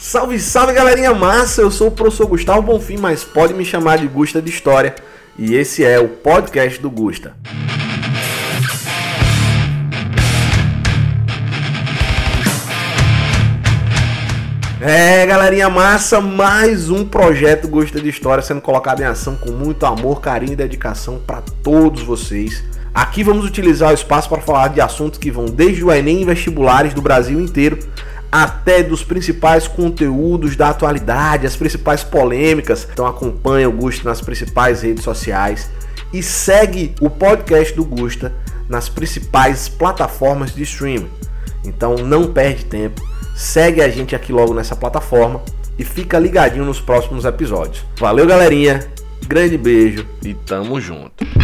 Salve, salve galerinha massa! Eu sou o professor Gustavo Bonfim, mas pode me chamar de Gusta de História. E esse é o podcast do Gusta. É, galerinha massa, mais um projeto Gusta de História sendo colocado em ação com muito amor, carinho e dedicação para todos vocês. Aqui vamos utilizar o espaço para falar de assuntos que vão desde o Enem e vestibulares do Brasil inteiro até dos principais conteúdos da atualidade, as principais polêmicas. Então acompanha o Gusta nas principais redes sociais e segue o podcast do Gusta nas principais plataformas de streaming. Então não perde tempo, segue a gente aqui logo nessa plataforma e fica ligadinho nos próximos episódios. Valeu, galerinha. Grande beijo e tamo junto.